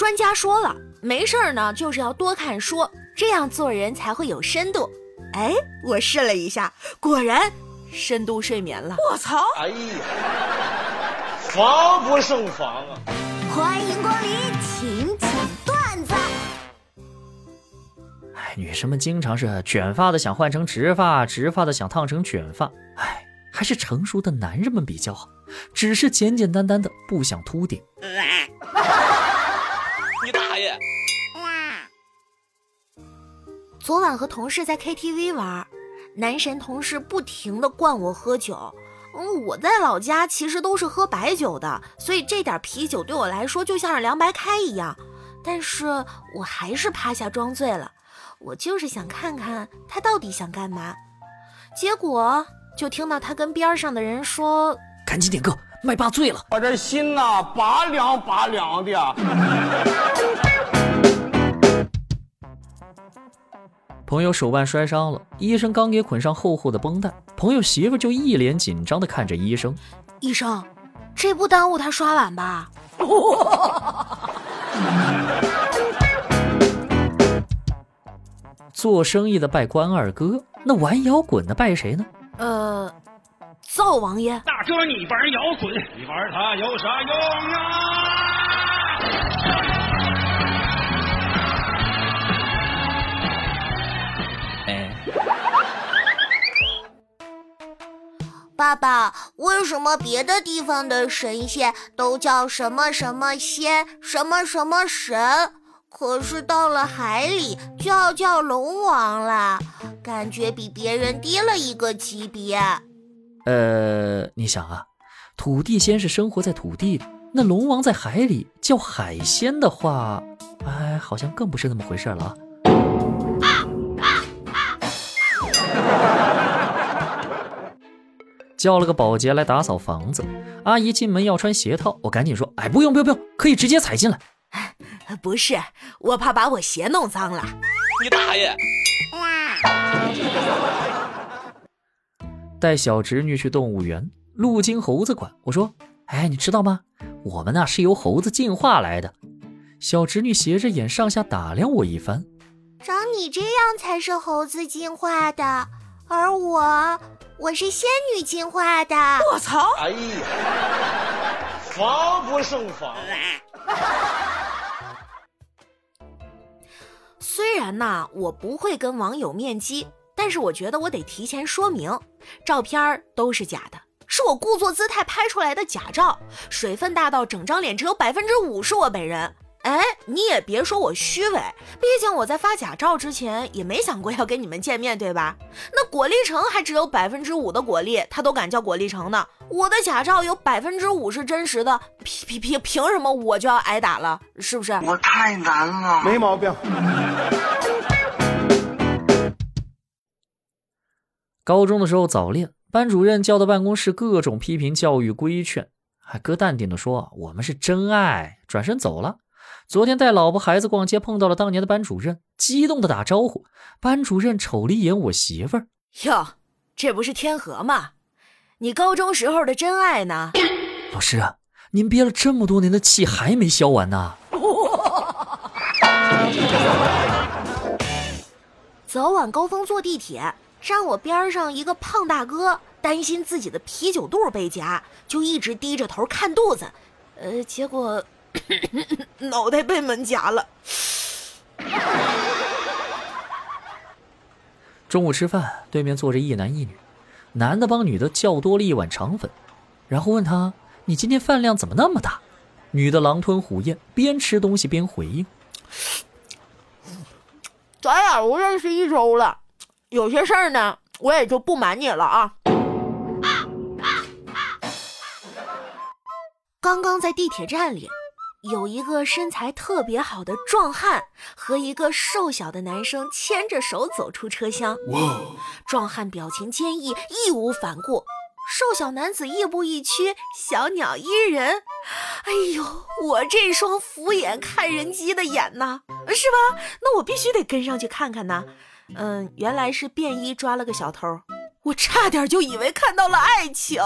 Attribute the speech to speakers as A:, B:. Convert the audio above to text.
A: 专家说了，没事儿呢，就是要多看书，这样做人才会有深度。哎，我试了一下，果然深度睡眠了。
B: 我操！
C: 哎呀，防不胜防啊！
D: 欢迎光临，请讲段子。
E: 哎，女生们经常是卷发的想换成直发，直发的想烫成卷发。哎，还是成熟的男人们比较好，只是简简单单的不想秃顶。
C: 你大爷！
A: 昨晚和同事在 KTV 玩，男神同事不停的灌我喝酒。嗯，我在老家其实都是喝白酒的，所以这点啤酒对我来说就像是凉白开一样。但是我还是趴下装醉了，我就是想看看他到底想干嘛。结果就听到他跟边上的人说：“
E: 赶紧点歌，麦霸醉了。”
F: 我这心呐，拔凉拔凉的。
E: 朋友手腕摔伤了，医生刚给捆上厚厚的绷带，朋友媳妇就一脸紧张的看着医生。
A: 医生，这不耽误他刷碗吧？
E: 做生意的拜关二哥，那玩摇滚的拜谁呢？
A: 呃，灶王爷。
G: 大哥，你玩摇滚，你玩它有啥用啊？
D: 爸爸，为什么别的地方的神仙都叫什么什么仙、什么什么神，可是到了海里就要叫龙王了？感觉比别人低了一个级别。
E: 呃，你想啊，土地仙是生活在土地里，那龙王在海里叫海鲜的话，哎，好像更不是那么回事了啊。叫了个保洁来打扫房子，阿姨进门要穿鞋套，我赶紧说：“哎，不用不用不用，可以直接踩进来。”
A: 不是，我怕把我鞋弄脏了。
C: 你大爷！
E: 带小侄女去动物园，路经猴子馆，我说：“哎，你知道吗？我们那是由猴子进化来的。”小侄女斜着眼上下打量我一番：“
D: 长你这样才是猴子进化的，而我……”我是仙女进化的，
B: 我操！
C: 哎呀，防不胜防。
A: 虽然呐，我不会跟网友面基，但是我觉得我得提前说明，照片都是假的，是我故作姿态拍出来的假照，水分大到整张脸只有百分之五是我本人。哎，你也别说我虚伪，毕竟我在发假照之前也没想过要跟你们见面，对吧？那果粒橙还只有百分之五的果粒，他都敢叫果粒橙呢。我的假照有百分之五是真实的，凭凭凭凭什么我就要挨打了？是不是？
F: 我太难了，
H: 没毛病。
E: 高中的时候早恋，班主任叫到办公室，各种批评教育规劝，还哥淡定的说我们是真爱，转身走了。昨天带老婆孩子逛街，碰到了当年的班主任，激动的打招呼。班主任瞅了一眼我媳妇儿，
A: 哟，这不是天河吗？你高中时候的真爱呢？
E: 老师，您憋了这么多年的气还没消完呢。
A: 早晚高峰坐地铁，站我边上一个胖大哥，担心自己的啤酒肚被夹，就一直低着头看肚子，呃，结果。脑袋被门夹了。
E: 中午吃饭，对面坐着一男一女，男的帮女的叫多了一碗肠粉，然后问他：“你今天饭量怎么那么大？”女的狼吞虎咽，边吃东西边回应：“
A: 咱俩都认识一周了，有些事儿呢，我也就不瞒你了啊。”刚刚在地铁站里。有一个身材特别好的壮汉和一个瘦小的男生牵着手走出车厢。哇！壮汉表情坚毅，义无反顾；瘦小男子亦步亦趋，小鸟依人。哎呦，我这双俯眼看人机的眼呐，是吧？那我必须得跟上去看看呢。嗯，原来是便衣抓了个小偷，我差点就以为看到了爱情。